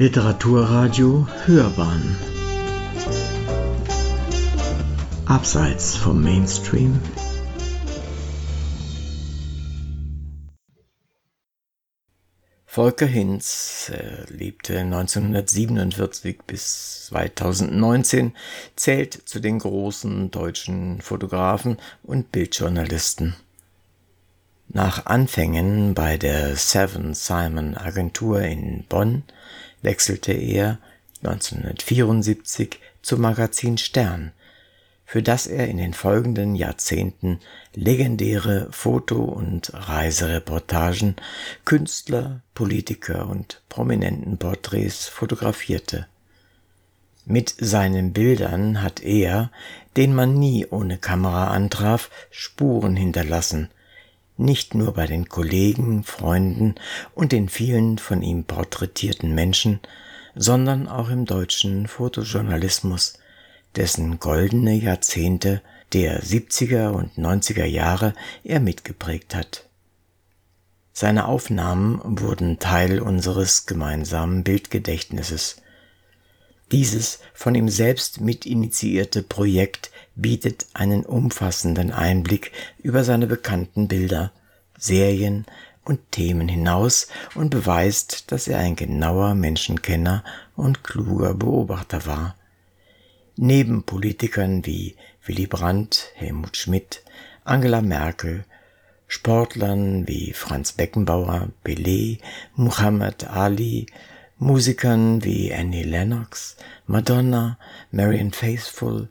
Literaturradio Hörbahn Abseits vom Mainstream Volker Hinz äh, lebte 1947 bis 2019, zählt zu den großen deutschen Fotografen und Bildjournalisten. Nach Anfängen bei der Seven Simon Agentur in Bonn wechselte er 1974 zum Magazin Stern, für das er in den folgenden Jahrzehnten legendäre Foto- und Reisereportagen, Künstler, Politiker und prominenten Porträts fotografierte. Mit seinen Bildern hat er, den man nie ohne Kamera antraf, Spuren hinterlassen, nicht nur bei den Kollegen, Freunden und den vielen von ihm porträtierten Menschen, sondern auch im deutschen Fotojournalismus, dessen goldene Jahrzehnte der 70er und 90er Jahre er mitgeprägt hat. Seine Aufnahmen wurden Teil unseres gemeinsamen Bildgedächtnisses. Dieses von ihm selbst mitinitiierte Projekt bietet einen umfassenden Einblick über seine bekannten Bilder, Serien und Themen hinaus und beweist, dass er ein genauer Menschenkenner und kluger Beobachter war. Neben Politikern wie Willy Brandt, Helmut Schmidt, Angela Merkel, Sportlern wie Franz Beckenbauer, Pelé, Muhammad Ali, Musikern wie Annie Lennox, Madonna, Marian Faithfull,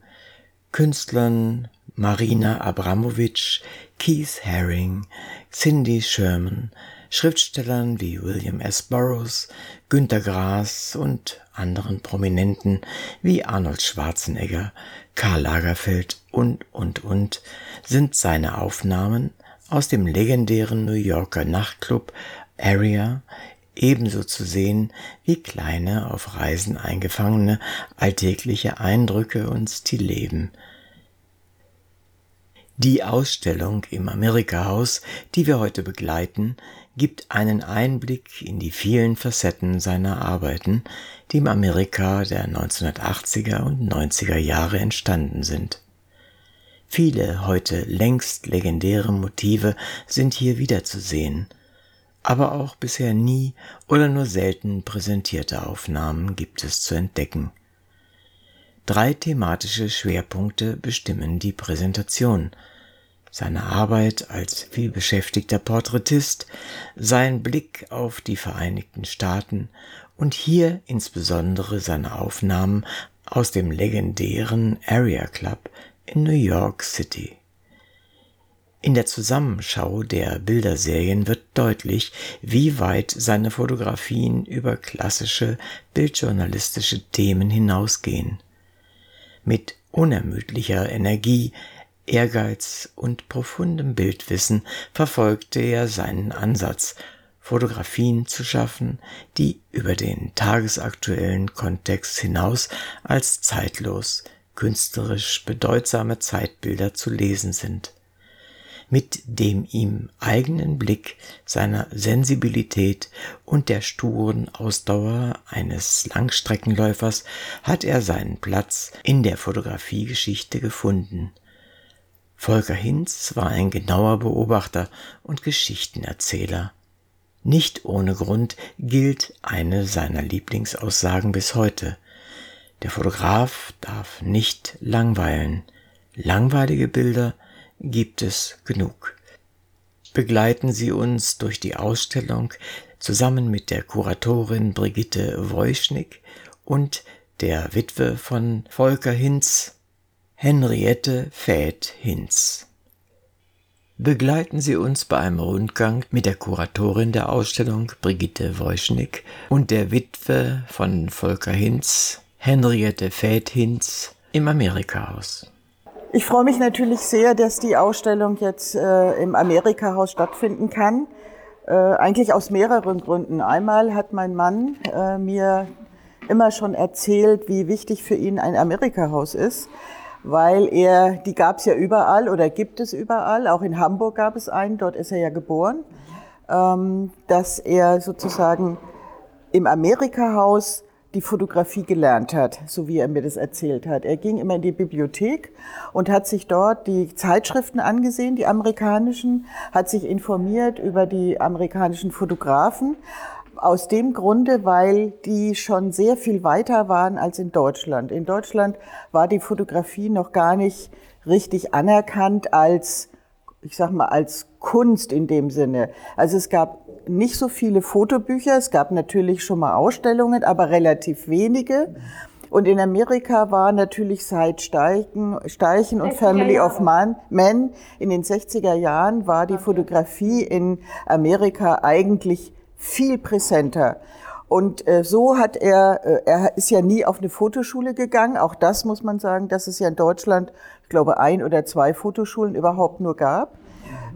Künstlern Marina Abramovic, Keith Haring, Cindy Sherman, Schriftstellern wie William S. Burroughs, Günter Grass und anderen Prominenten wie Arnold Schwarzenegger, Karl Lagerfeld und, und, und sind seine Aufnahmen aus dem legendären New Yorker Nachtclub Area ebenso zu sehen wie kleine auf Reisen eingefangene alltägliche Eindrücke und Stillleben. Die Ausstellung im Amerika-Haus, die wir heute begleiten, gibt einen Einblick in die vielen Facetten seiner Arbeiten, die im Amerika der 1980er und 90er Jahre entstanden sind. Viele heute längst legendäre Motive sind hier wiederzusehen, aber auch bisher nie oder nur selten präsentierte Aufnahmen gibt es zu entdecken. Drei thematische Schwerpunkte bestimmen die Präsentation. Seine Arbeit als vielbeschäftigter Porträtist, sein Blick auf die Vereinigten Staaten und hier insbesondere seine Aufnahmen aus dem legendären Area Club in New York City. In der Zusammenschau der Bilderserien wird deutlich, wie weit seine Fotografien über klassische bildjournalistische Themen hinausgehen. Mit unermüdlicher Energie, Ehrgeiz und profundem Bildwissen verfolgte er seinen Ansatz, Fotografien zu schaffen, die über den tagesaktuellen Kontext hinaus als zeitlos, künstlerisch bedeutsame Zeitbilder zu lesen sind mit dem ihm eigenen Blick, seiner Sensibilität und der sturen Ausdauer eines Langstreckenläufers hat er seinen Platz in der Fotografiegeschichte gefunden. Volker Hinz war ein genauer Beobachter und Geschichtenerzähler. Nicht ohne Grund gilt eine seiner Lieblingsaussagen bis heute. Der Fotograf darf nicht langweilen. Langweilige Bilder gibt es genug. Begleiten Sie uns durch die Ausstellung zusammen mit der Kuratorin Brigitte Wojschnick und der Witwe von Volker Hinz, Henriette Fäth Hinz. Begleiten Sie uns bei einem Rundgang mit der Kuratorin der Ausstellung Brigitte Wojschnick und der Witwe von Volker Hinz, Henriette Fäth Hinz, im Amerikahaus. Ich freue mich natürlich sehr, dass die Ausstellung jetzt äh, im Amerika-Haus stattfinden kann. Äh, eigentlich aus mehreren Gründen. Einmal hat mein Mann äh, mir immer schon erzählt, wie wichtig für ihn ein Amerika-Haus ist, weil er, die gab es ja überall oder gibt es überall, auch in Hamburg gab es einen, dort ist er ja geboren, ähm, dass er sozusagen im Amerika-Haus die Fotografie gelernt hat, so wie er mir das erzählt hat. Er ging immer in die Bibliothek und hat sich dort die Zeitschriften angesehen, die amerikanischen, hat sich informiert über die amerikanischen Fotografen. Aus dem Grunde, weil die schon sehr viel weiter waren als in Deutschland. In Deutschland war die Fotografie noch gar nicht richtig anerkannt als, ich sag mal, als Kunst in dem Sinne. Also es gab nicht so viele Fotobücher. Es gab natürlich schon mal Ausstellungen, aber relativ wenige. Und in Amerika war natürlich seit Steichen, Steichen und Family of Man, Men in den 60er Jahren war die Fotografie in Amerika eigentlich viel präsenter. Und äh, so hat er, äh, er ist ja nie auf eine Fotoschule gegangen. Auch das muss man sagen, dass es ja in Deutschland, ich glaube, ein oder zwei Fotoschulen überhaupt nur gab.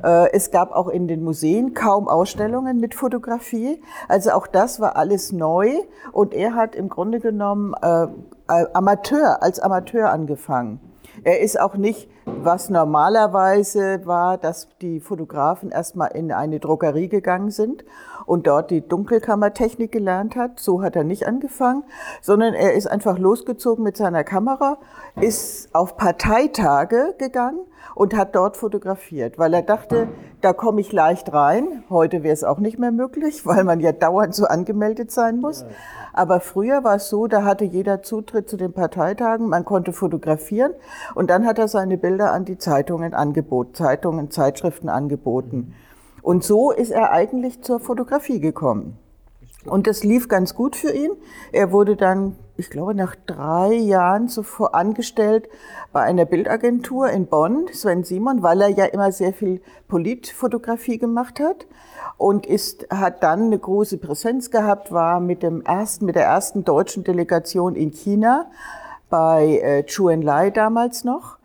Äh, es gab auch in den Museen kaum Ausstellungen mit Fotografie. Also auch das war alles neu. Und er hat im Grunde genommen äh, Amateur, als Amateur angefangen. Er ist auch nicht, was normalerweise war, dass die Fotografen erstmal in eine Drogerie gegangen sind und dort die Dunkelkammertechnik gelernt hat. So hat er nicht angefangen, sondern er ist einfach losgezogen mit seiner Kamera, ist auf Parteitage gegangen und hat dort fotografiert, weil er dachte, da komme ich leicht rein. Heute wäre es auch nicht mehr möglich, weil man ja dauernd so angemeldet sein muss. Aber früher war es so, da hatte jeder Zutritt zu den Parteitagen, man konnte fotografieren und dann hat er seine Bilder an die Zeitungen angeboten, Zeitungen, Zeitschriften angeboten. Und so ist er eigentlich zur Fotografie gekommen. Und das lief ganz gut für ihn. Er wurde dann, ich glaube, nach drei Jahren zuvor angestellt bei einer Bildagentur in Bonn, Sven Simon, weil er ja immer sehr viel Politfotografie gemacht hat und ist, hat dann eine große Präsenz gehabt, war mit dem ersten, mit der ersten deutschen Delegation in China bei äh, Chu Enlai damals noch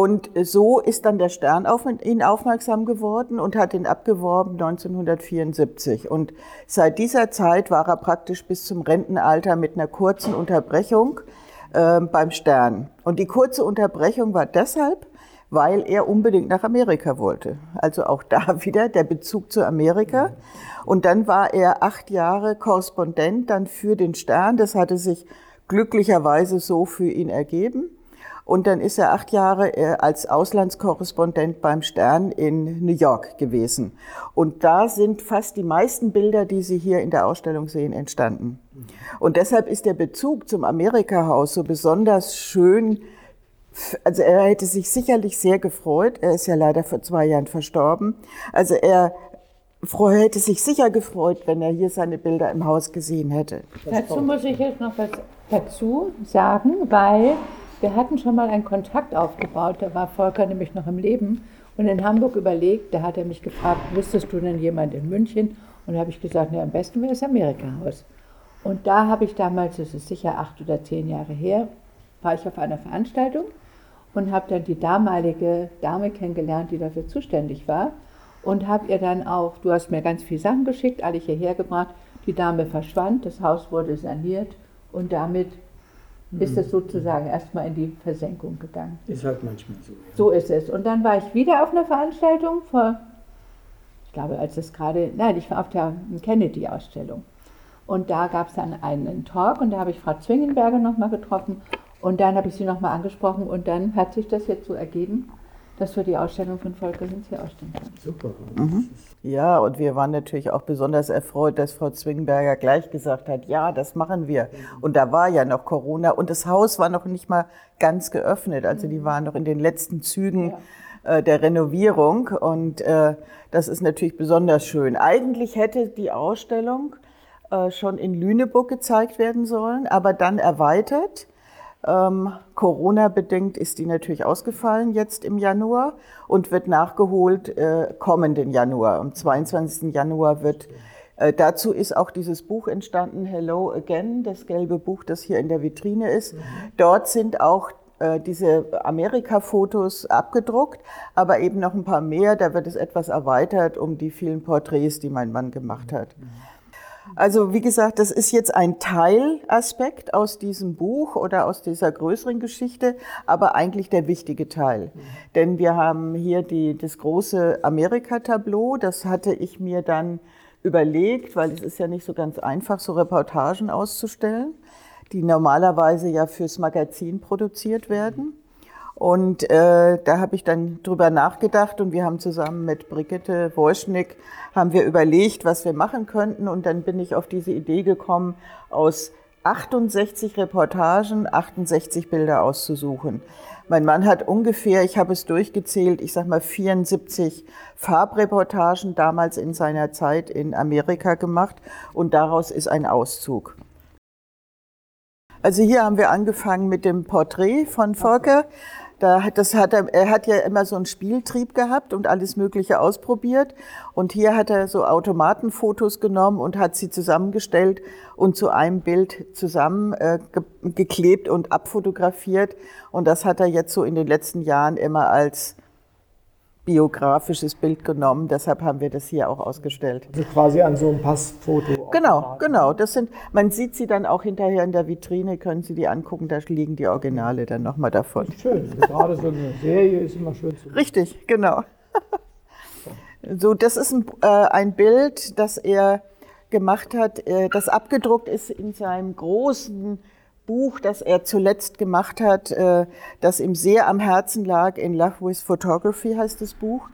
und so ist dann der Stern auf ihn aufmerksam geworden und hat ihn abgeworben 1974. Und seit dieser Zeit war er praktisch bis zum Rentenalter mit einer kurzen Unterbrechung äh, beim Stern. Und die kurze Unterbrechung war deshalb, weil er unbedingt nach Amerika wollte. Also auch da wieder der Bezug zu Amerika. Und dann war er acht Jahre Korrespondent dann für den Stern. Das hatte sich glücklicherweise so für ihn ergeben. Und dann ist er acht Jahre äh, als Auslandskorrespondent beim Stern in New York gewesen. Und da sind fast die meisten Bilder, die Sie hier in der Ausstellung sehen, entstanden. Und deshalb ist der Bezug zum Amerika-Haus so besonders schön. Also er hätte sich sicherlich sehr gefreut. Er ist ja leider vor zwei Jahren verstorben. Also er hätte sich sicher gefreut, wenn er hier seine Bilder im Haus gesehen hätte. Dazu muss ich jetzt noch was dazu sagen, weil wir hatten schon mal einen Kontakt aufgebaut, da war Volker nämlich noch im Leben und in Hamburg überlegt, da hat er mich gefragt, wüsstest du denn jemand in München? Und da habe ich gesagt, ja, am besten wäre das Amerika-Haus. Und da habe ich damals, das ist sicher acht oder zehn Jahre her, war ich auf einer Veranstaltung und habe dann die damalige Dame kennengelernt, die dafür zuständig war. Und habe ihr dann auch, du hast mir ganz viele Sachen geschickt, alle hierher gebracht. Die Dame verschwand, das Haus wurde saniert und damit ist es sozusagen erstmal in die Versenkung gegangen. Ist halt manchmal so. Ja. So ist es. Und dann war ich wieder auf einer Veranstaltung vor, ich glaube, als es gerade, nein, ich war auf der Kennedy-Ausstellung. Und da gab es dann einen Talk und da habe ich Frau Zwingenberger nochmal getroffen und dann habe ich sie nochmal angesprochen und dann hat sich das jetzt so ergeben, dass wir die Ausstellung von Volker Hinz hier ausstellen können. Super. Mhm. Ja, und wir waren natürlich auch besonders erfreut, dass Frau Zwingenberger gleich gesagt hat, ja, das machen wir. Und da war ja noch Corona und das Haus war noch nicht mal ganz geöffnet. Also die waren noch in den letzten Zügen ja. äh, der Renovierung und äh, das ist natürlich besonders schön. Eigentlich hätte die Ausstellung äh, schon in Lüneburg gezeigt werden sollen, aber dann erweitert ähm, Corona-bedingt ist die natürlich ausgefallen jetzt im Januar und wird nachgeholt äh, kommenden Januar. Am 22. Januar wird äh, dazu ist auch dieses Buch entstanden, Hello Again, das gelbe Buch, das hier in der Vitrine ist. Mhm. Dort sind auch äh, diese Amerika-Fotos abgedruckt, aber eben noch ein paar mehr. Da wird es etwas erweitert um die vielen Porträts, die mein Mann gemacht hat. Mhm. Also wie gesagt, das ist jetzt ein Teilaspekt aus diesem Buch oder aus dieser größeren Geschichte, aber eigentlich der wichtige Teil. Mhm. Denn wir haben hier die, das große Amerika-Tableau, das hatte ich mir dann überlegt, weil es ist ja nicht so ganz einfach, so Reportagen auszustellen, die normalerweise ja fürs Magazin produziert werden. Und äh, da habe ich dann drüber nachgedacht und wir haben zusammen mit Brigitte Wojcik haben wir überlegt, was wir machen könnten. Und dann bin ich auf diese Idee gekommen, aus 68 Reportagen 68 Bilder auszusuchen. Mein Mann hat ungefähr, ich habe es durchgezählt, ich sag mal 74 Farbreportagen damals in seiner Zeit in Amerika gemacht und daraus ist ein Auszug. Also hier haben wir angefangen mit dem Porträt von Volker. Da hat, das hat er, er hat ja immer so einen Spieltrieb gehabt und alles Mögliche ausprobiert. Und hier hat er so Automatenfotos genommen und hat sie zusammengestellt und zu einem Bild zusammengeklebt äh, und abfotografiert. Und das hat er jetzt so in den letzten Jahren immer als biografisches Bild genommen. Deshalb haben wir das hier auch ausgestellt. Also quasi an so einem Passfoto. Genau, genau. Das sind, man sieht sie dann auch hinterher in der Vitrine, können Sie die angucken, da liegen die Originale dann nochmal davon. Schön, gerade so eine Serie ist immer schön zu sehen. Richtig, genau. So, das ist ein, äh, ein Bild, das er gemacht hat, äh, das abgedruckt ist in seinem großen Buch, das er zuletzt gemacht hat, äh, das ihm sehr am Herzen lag. In Love with Photography heißt das Buch.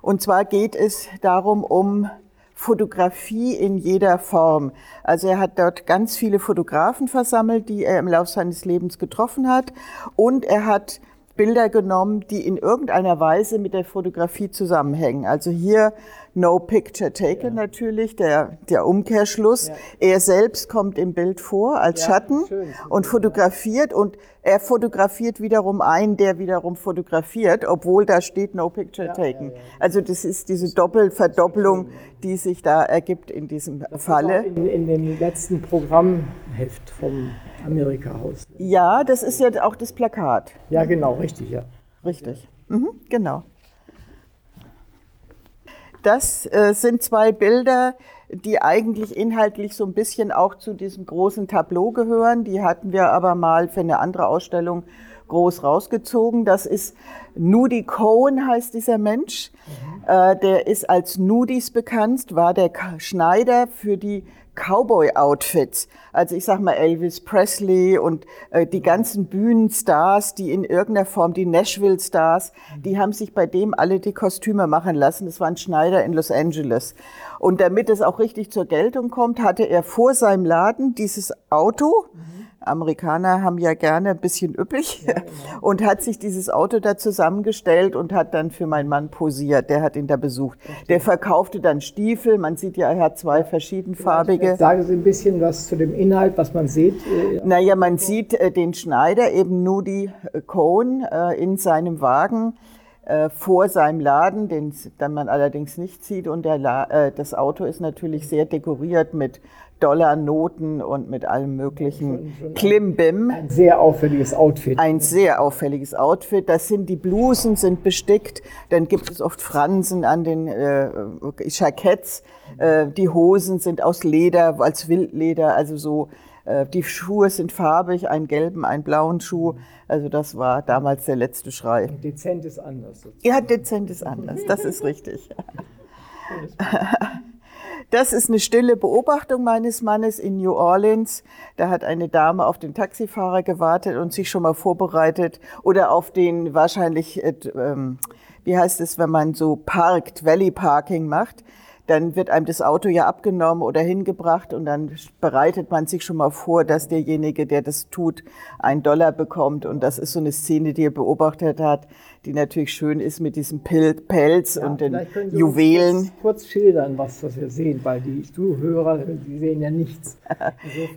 Und zwar geht es darum, um Fotografie in jeder Form. Also er hat dort ganz viele Fotografen versammelt, die er im Laufe seines Lebens getroffen hat. Und er hat Bilder genommen, die in irgendeiner Weise mit der Fotografie zusammenhängen. Also hier No Picture Taken ja. natürlich, der, der Umkehrschluss. Ja. Er selbst kommt im Bild vor als ja, Schatten und fotografiert und er fotografiert wiederum einen, der wiederum fotografiert, obwohl da steht No Picture Taken. Also das ist diese Doppelverdoppelung, die sich da ergibt in diesem das Falle. In, in dem letzten Programmheft vom Amerika-Haus. Ja, das ist ja auch das Plakat. Ja, genau, richtig, ja. Richtig, mhm, genau. Das äh, sind zwei Bilder, die eigentlich inhaltlich so ein bisschen auch zu diesem großen Tableau gehören. Die hatten wir aber mal für eine andere Ausstellung groß rausgezogen. Das ist Nudi Cohen heißt dieser Mensch. Mhm. Äh, der ist als Nudis bekannt, war der Schneider für die Cowboy-Outfits. Also ich sag mal Elvis Presley und äh, die ganzen Bühnenstars, die in irgendeiner Form, die Nashville-Stars, die haben sich bei dem alle die Kostüme machen lassen. Das war ein Schneider in Los Angeles. Und damit es auch richtig zur Geltung kommt, hatte er vor seinem Laden dieses Auto. Mhm Amerikaner haben ja gerne ein bisschen üppig ja, genau. und hat sich dieses Auto da zusammengestellt und hat dann für meinen Mann posiert. Der hat ihn da besucht. Der verkaufte dann Stiefel. Man sieht ja, er hat zwei verschiedenfarbige. Sagen Sie ein bisschen was zu dem Inhalt, was man sieht. Äh, naja, man sieht äh, den Schneider, eben Nudi Cohn, äh, in seinem Wagen vor seinem Laden, den dann man allerdings nicht sieht. Und der, das Auto ist natürlich sehr dekoriert mit Dollarnoten und mit allem möglichen Klimbim. Ein sehr auffälliges Outfit. Ein sehr auffälliges Outfit. Das sind die Blusen sind bestickt. Dann gibt es oft Fransen an den äh, Jacketts. Äh, die Hosen sind aus Leder, als Wildleder, also so. Äh, die Schuhe sind farbig, einen gelben, einen blauen Schuh. Also das war damals der letzte Schrei. Dezent ist anders. Sozusagen. Ja, dezent ist anders. Das ist richtig. Das ist eine stille Beobachtung meines Mannes in New Orleans. Da hat eine Dame auf den Taxifahrer gewartet und sich schon mal vorbereitet oder auf den wahrscheinlich, äh, ähm, wie heißt es, wenn man so parkt, Valley Parking macht dann wird einem das Auto ja abgenommen oder hingebracht und dann bereitet man sich schon mal vor, dass derjenige, der das tut, einen Dollar bekommt. Und das ist so eine Szene, die er beobachtet hat, die natürlich schön ist mit diesem Pelz ja, und den Juwelen. Kurz, kurz, schildern, was, wir sehen, weil die Zuhörer, die sehen ja nichts.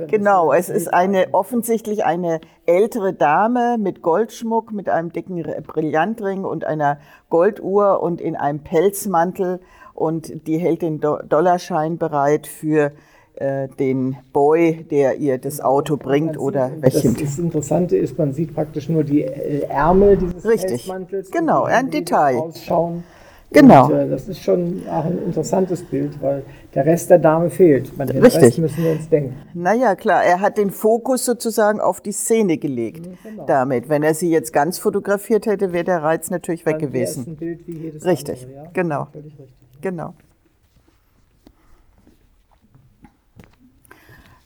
genau, es ist eine offensichtlich eine ältere Dame mit Goldschmuck, mit einem dicken Brillantring und einer Golduhr und in einem Pelzmantel und die hält den Dollarschein bereit für äh, den Boy, der ihr das Auto bringt oder welchen. Das, Interessante ist, man sieht praktisch nur die äh, Ärmel dieses Richtig, genau, ein Detail. Ausschauen. Genau. Und, äh, das ist schon auch ein interessantes Bild, weil der Rest der Dame fehlt. Man, den Richtig. Rest müssen wir uns denken. Naja, klar, er hat den Fokus sozusagen auf die Szene gelegt. Mhm, genau. Damit. Wenn er sie jetzt ganz fotografiert hätte, wäre der Reiz natürlich weg gewesen. Ein Bild wie jedes richtig, andere, ja? genau. Völlig richtig. Genau.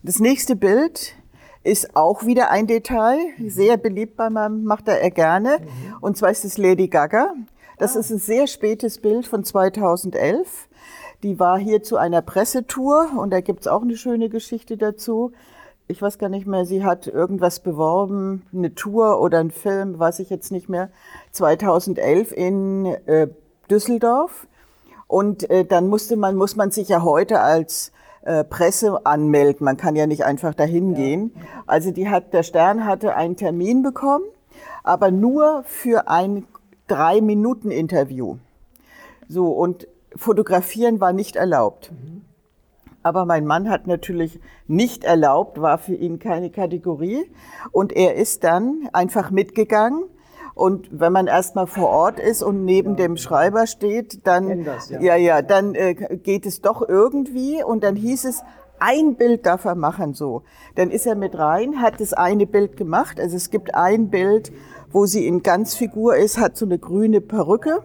Das nächste Bild ist auch wieder ein Detail, sehr beliebt bei meinem, macht er gerne. Und zwar ist es Lady Gaga. Das ist ein sehr spätes Bild von 2011. Die war hier zu einer Pressetour und da gibt's auch eine schöne Geschichte dazu. Ich weiß gar nicht mehr, sie hat irgendwas beworben, eine Tour oder ein Film, weiß ich jetzt nicht mehr, 2011 in äh, Düsseldorf. Und äh, dann musste man, muss man sich ja heute als äh, Presse anmelden. Man kann ja nicht einfach dahin gehen. Also die hat, der Stern hatte einen Termin bekommen, aber nur für ein drei Minuten Interview. So und Fotografieren war nicht erlaubt. Aber mein Mann hat natürlich nicht erlaubt, war für ihn keine Kategorie. Und er ist dann einfach mitgegangen. Und wenn man erstmal vor Ort ist und neben dem Schreiber steht, dann, das, ja. ja, ja, dann äh, geht es doch irgendwie. Und dann hieß es, ein Bild darf er machen, so. Dann ist er mit rein, hat das eine Bild gemacht. Also es gibt ein Bild, wo sie in Ganzfigur ist, hat so eine grüne Perücke.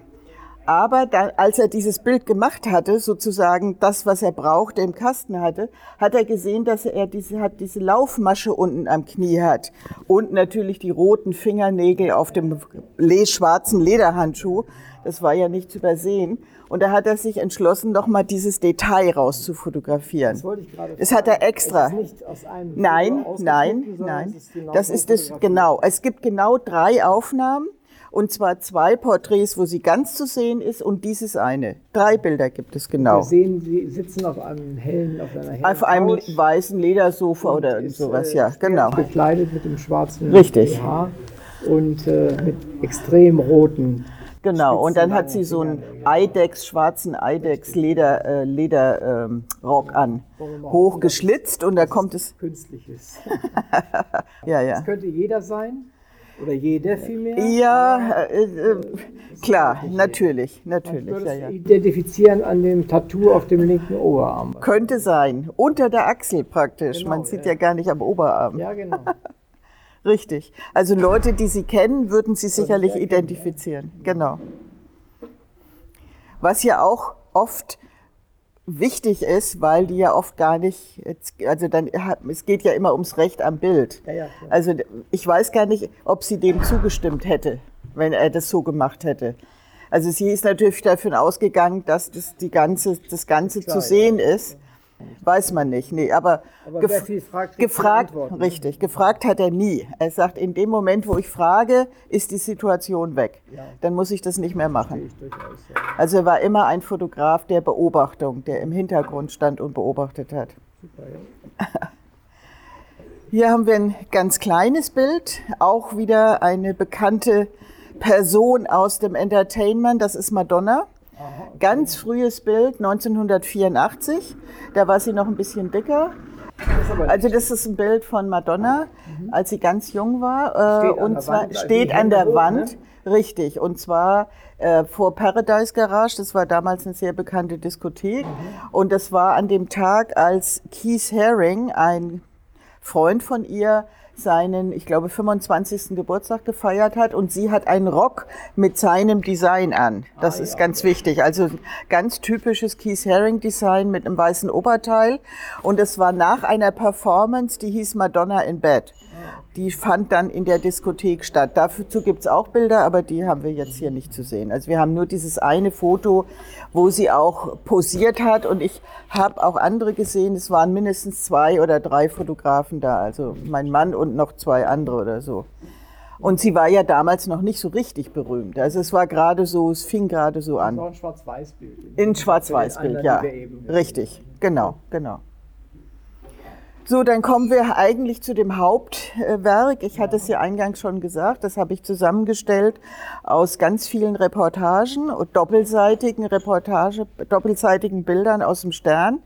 Aber dann, als er dieses Bild gemacht hatte, sozusagen das, was er brauchte, im Kasten hatte, hat er gesehen, dass er diese, hat diese Laufmasche unten am Knie hat. Und natürlich die roten Fingernägel auf dem schwarzen Lederhandschuh. Das war ja nicht zu übersehen. Und da hat er sich entschlossen, nochmal dieses Detail rauszufotografieren. Das wollte ich gerade Das hat er extra. Nein, nein, nein. Das ist das, genau. Es gibt genau drei Aufnahmen. Und zwar zwei Porträts, wo sie ganz zu sehen ist und dieses eine. Drei Bilder gibt es genau. Wir sehen, sie sitzen auf einem hellen, auf einer hellen Auf einem Couch weißen Ledersofa oder ist, sowas, äh, ja, genau. Bekleidet mit dem schwarzen Richtig. BH und äh, mit extrem roten. Genau. Und dann hat sie so einen. Eidex, schwarzen Eidex Leder, äh, Leder ähm, an. Hochgeschlitzt und da kommt es, Künstliches. ja, ja. Das könnte jeder sein. Oder jeder vielmehr. Ja, äh, äh, klar, natürlich, natürlich, ja, ja. identifizieren an dem Tattoo auf dem linken Oberarm. Könnte sein. Unter der Achsel praktisch. Genau, Man sieht ja. ja gar nicht am Oberarm. Ja, genau. Richtig. Also Leute, die Sie kennen, würden Sie sicherlich erkennen, identifizieren. Genau. Was ja auch oft wichtig ist, weil die ja oft gar nicht, also dann, es geht ja immer ums Recht am Bild. Ja, ja. Also ich weiß gar nicht, ob sie dem zugestimmt hätte, wenn er das so gemacht hätte. Also sie ist natürlich davon ausgegangen, dass das, die ganze, das Ganze Klar, zu sehen ist. Weiß man nicht, nee, aber, Aber gef- fragt, gefragt, richtig, gefragt hat er nie. Er sagt, in dem Moment, wo ich frage, ist die Situation weg. Ja. Dann muss ich das nicht mehr machen. Ich durchaus, ja. Also er war immer ein Fotograf der Beobachtung, der im Hintergrund stand und beobachtet hat. Super, ja. Hier haben wir ein ganz kleines Bild, auch wieder eine bekannte Person aus dem Entertainment, das ist Madonna. Ganz frühes Bild, 1984, da war sie noch ein bisschen dicker. Also das ist ein Bild von Madonna, als sie ganz jung war. Äh, Steht und zwar Wand, steht an der hoch, Wand, richtig. Und zwar äh, vor Paradise Garage, das war damals eine sehr bekannte Diskothek. Und das war an dem Tag, als Keith Haring, ein Freund von ihr, seinen, ich glaube, 25. Geburtstag gefeiert hat und sie hat einen Rock mit seinem Design an. Das ist ganz wichtig. Also ganz typisches Keith Haring Design mit einem weißen Oberteil. Und es war nach einer Performance, die hieß Madonna in Bed. Die fand dann in der Diskothek statt. Dazu gibt's auch Bilder, aber die haben wir jetzt hier nicht zu sehen. Also wir haben nur dieses eine Foto, wo sie auch posiert hat. Und ich habe auch andere gesehen. Es waren mindestens zwei oder drei Fotografen da. Also mein Mann und noch zwei andere oder so. Und sie war ja damals noch nicht so richtig berühmt. Also es war gerade so, es fing gerade so an. ein Schwarz-Weiß-Bild. In Schwarz-Weiß-Bild, ja. Richtig, genau, genau. So, dann kommen wir eigentlich zu dem Hauptwerk. Ich hatte es ja eingangs schon gesagt, das habe ich zusammengestellt aus ganz vielen Reportagen und doppelseitigen Reportage, doppelseitigen Bildern aus dem Stern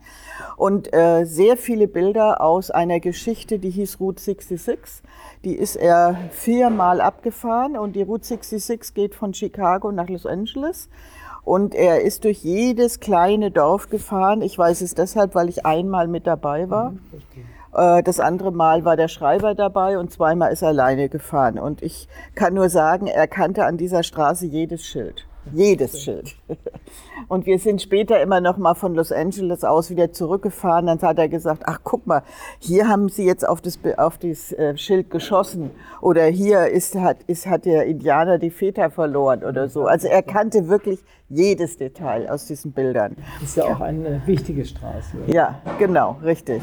und äh, sehr viele Bilder aus einer Geschichte, die hieß Route 66. Die ist er viermal abgefahren und die Route 66 geht von Chicago nach Los Angeles. Und er ist durch jedes kleine Dorf gefahren. Ich weiß es deshalb, weil ich einmal mit dabei war. Äh, Das andere Mal war der Schreiber dabei und zweimal ist er alleine gefahren. Und ich kann nur sagen, er kannte an dieser Straße jedes Schild. Jedes Schild. Und wir sind später immer noch mal von Los Angeles aus wieder zurückgefahren. Dann hat er gesagt, ach guck mal, hier haben sie jetzt auf das, auf das äh, Schild geschossen. Oder hier ist, hat, ist, hat der Indianer die Väter verloren oder so. Also er kannte wirklich jedes Detail aus diesen Bildern. Das ist ja auch eine wichtige Straße. Ja, genau, richtig.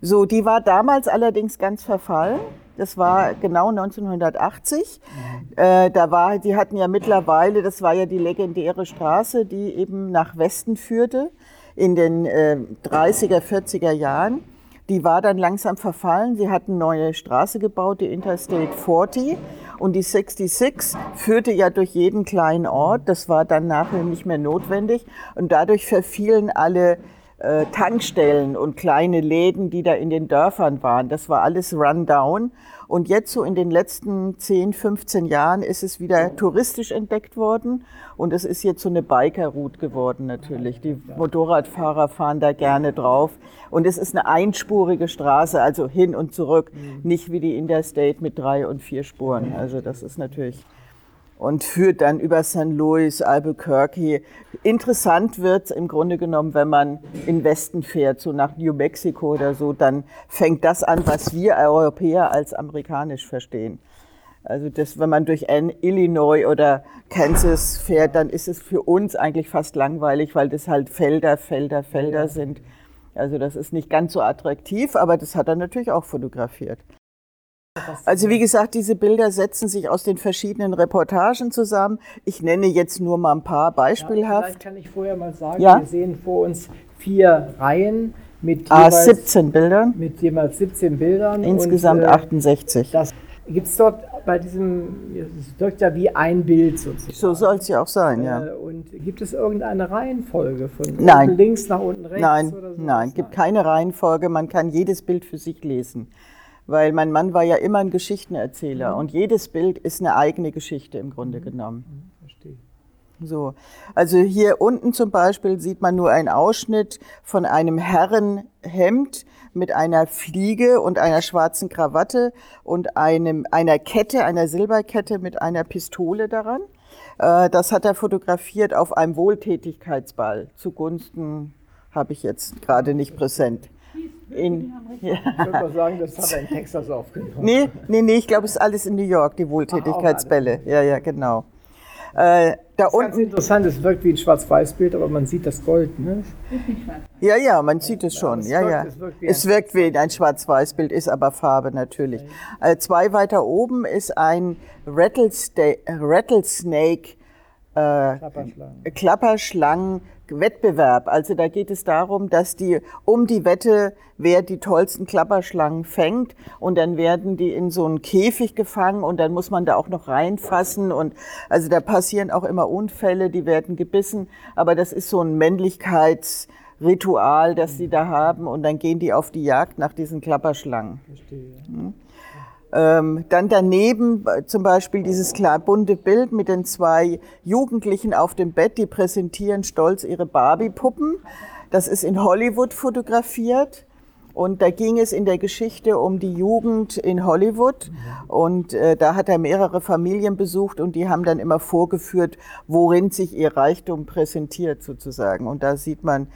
So, die war damals allerdings ganz verfallen. Das war genau 1980. Äh, da war, die hatten ja mittlerweile, das war ja die legendäre Straße, die eben nach Westen führte in den äh, 30er, 40er Jahren. Die war dann langsam verfallen. Sie hatten neue Straße gebaut, die Interstate 40. Und die 66 führte ja durch jeden kleinen Ort. Das war dann nachher nicht mehr notwendig. Und dadurch verfielen alle äh, Tankstellen und kleine Läden, die da in den Dörfern waren. Das war alles rundown. Und jetzt so in den letzten 10, 15 Jahren ist es wieder touristisch entdeckt worden. Und es ist jetzt so eine Biker-Route geworden natürlich. Die Motorradfahrer fahren da gerne drauf. Und es ist eine einspurige Straße, also hin und zurück. Nicht wie die Interstate mit drei und vier Spuren. Also das ist natürlich und führt dann über St. Louis, Albuquerque. Interessant wird im Grunde genommen, wenn man in Westen fährt, so nach New Mexico oder so, dann fängt das an, was wir Europäer als amerikanisch verstehen. Also das, wenn man durch Illinois oder Kansas fährt, dann ist es für uns eigentlich fast langweilig, weil das halt Felder, Felder, Felder sind. Also das ist nicht ganz so attraktiv, aber das hat er natürlich auch fotografiert. Also wie gesagt, diese Bilder setzen sich aus den verschiedenen Reportagen zusammen. Ich nenne jetzt nur mal ein paar beispielhaft. Ja, vielleicht kann ich vorher mal sagen, ja? wir sehen vor uns vier Reihen mit ah, jeweils, 17 Bildern. Mit jeweils 17 Bildern. Insgesamt und, äh, 68. Gibt es dort bei diesem, es wirkt ja wie ein Bild sozusagen. So soll es ja auch sein, ja. Äh, und gibt es irgendeine Reihenfolge von nein. links nach unten rechts? Nein, so? nein, gibt keine Reihenfolge. Man kann jedes Bild für sich lesen weil mein Mann war ja immer ein Geschichtenerzähler mhm. und jedes Bild ist eine eigene Geschichte im Grunde mhm. genommen. Mhm, verstehe. So, also hier unten zum Beispiel sieht man nur einen Ausschnitt von einem Herrenhemd mit einer Fliege und einer schwarzen Krawatte und einem, einer Kette, einer Silberkette mit einer Pistole daran. Äh, das hat er fotografiert auf einem Wohltätigkeitsball zugunsten, habe ich jetzt gerade nicht präsent in, ja. Ich würde mal sagen, das hat er in Texas aufgenommen. Nee, nee, nee ich glaube, es ist alles in New York, die Wohltätigkeitsbälle. Ja, ja, genau. Äh, da das ist unten, ganz interessant, es wirkt wie ein Schwarz-Weiß-Bild, aber man sieht das Gold, ne? Ja, ja, man sieht es schon. Ja, ja. Es wirkt, wie, es wirkt wie ein Schwarz-Weiß-Bild, ist aber Farbe natürlich. Äh, zwei weiter oben ist ein Rattlesnake, Rattlesnake äh, Klapperschlangen. Klapperschlangen Wettbewerb. Also da geht es darum, dass die um die Wette, wer die tollsten Klapperschlangen fängt und dann werden die in so einen Käfig gefangen und dann muss man da auch noch reinfassen und also da passieren auch immer Unfälle, die werden gebissen, aber das ist so ein Männlichkeitsritual, das sie da haben und dann gehen die auf die Jagd nach diesen Klapperschlangen. Verstehe. Hm? Ähm, dann daneben äh, zum Beispiel dieses klar bunte Bild mit den zwei Jugendlichen auf dem Bett, die präsentieren stolz ihre Barbie-Puppen. Das ist in Hollywood fotografiert. Und da ging es in der Geschichte um die Jugend in Hollywood. Und äh, da hat er mehrere Familien besucht und die haben dann immer vorgeführt, worin sich ihr Reichtum präsentiert sozusagen. Und da sieht man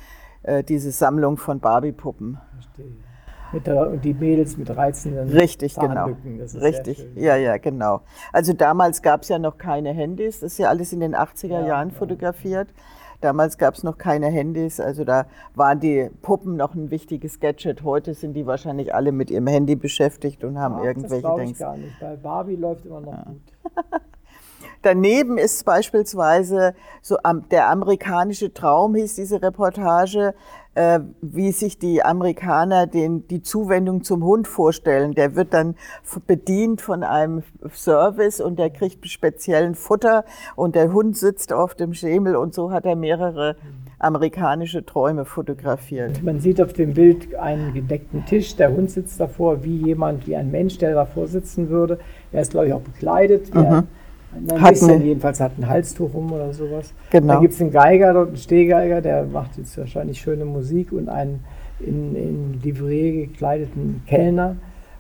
äh, diese Sammlung von Barbie-Puppen. Verstehe. Mit der, und die Mädels mit reizenden Richtig, genau. Richtig, ja, ja, genau. Also damals gab es ja noch keine Handys, das ist ja alles in den 80er ja, Jahren ja. fotografiert. Damals gab es noch keine Handys, also da waren die Puppen noch ein wichtiges Gadget. Heute sind die wahrscheinlich alle mit ihrem Handy beschäftigt und haben Ach, irgendwelche das ich gar nicht. Bei Barbie läuft immer noch ja. gut. Daneben ist beispielsweise so der amerikanische Traum, hieß diese Reportage, wie sich die Amerikaner den, die Zuwendung zum Hund vorstellen. Der wird dann bedient von einem Service und der kriegt speziellen Futter und der Hund sitzt auf dem Schemel und so hat er mehrere amerikanische Träume fotografiert. Man sieht auf dem Bild einen gedeckten Tisch, der Hund sitzt davor wie jemand, wie ein Mensch, der davor sitzen würde. Er ist, glaube ich, auch bekleidet. Mhm. Ein hat bisschen jedenfalls hat ein Halstuch um oder sowas. Genau. Da gibt es einen Geiger dort, einen Stehgeiger, der macht jetzt wahrscheinlich schöne Musik und einen in, in Livree gekleideten Kellner.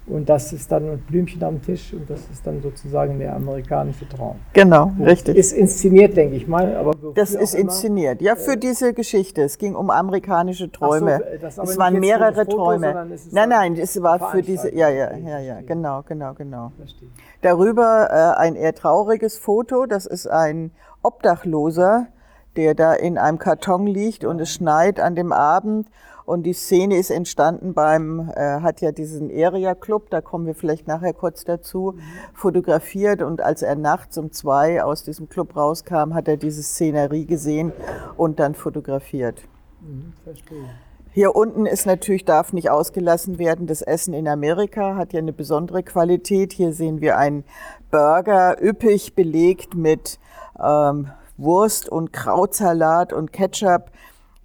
Und das ist dann ein Blümchen am Tisch und das ist dann sozusagen der amerikanische Traum. Genau, richtig. Ist inszeniert, denke ich mal. Aber das ist inszeniert, ja, für diese Geschichte. Es ging um amerikanische Träume. So, es waren mehrere Foto, Träume. Nein, nein, es war für diese, ja, ja, ja, ja, genau, genau, genau. Darüber äh, ein eher trauriges Foto, das ist ein Obdachloser, der da in einem Karton liegt und es schneit an dem Abend und die Szene ist entstanden beim, äh, hat ja diesen Area Club, da kommen wir vielleicht nachher kurz dazu, fotografiert. Und als er nachts um zwei aus diesem Club rauskam, hat er diese Szenerie gesehen und dann fotografiert. Mhm, verstehe. Hier unten ist natürlich, darf nicht ausgelassen werden, das Essen in Amerika hat ja eine besondere Qualität. Hier sehen wir einen Burger, üppig belegt mit ähm, Wurst und Krautsalat und Ketchup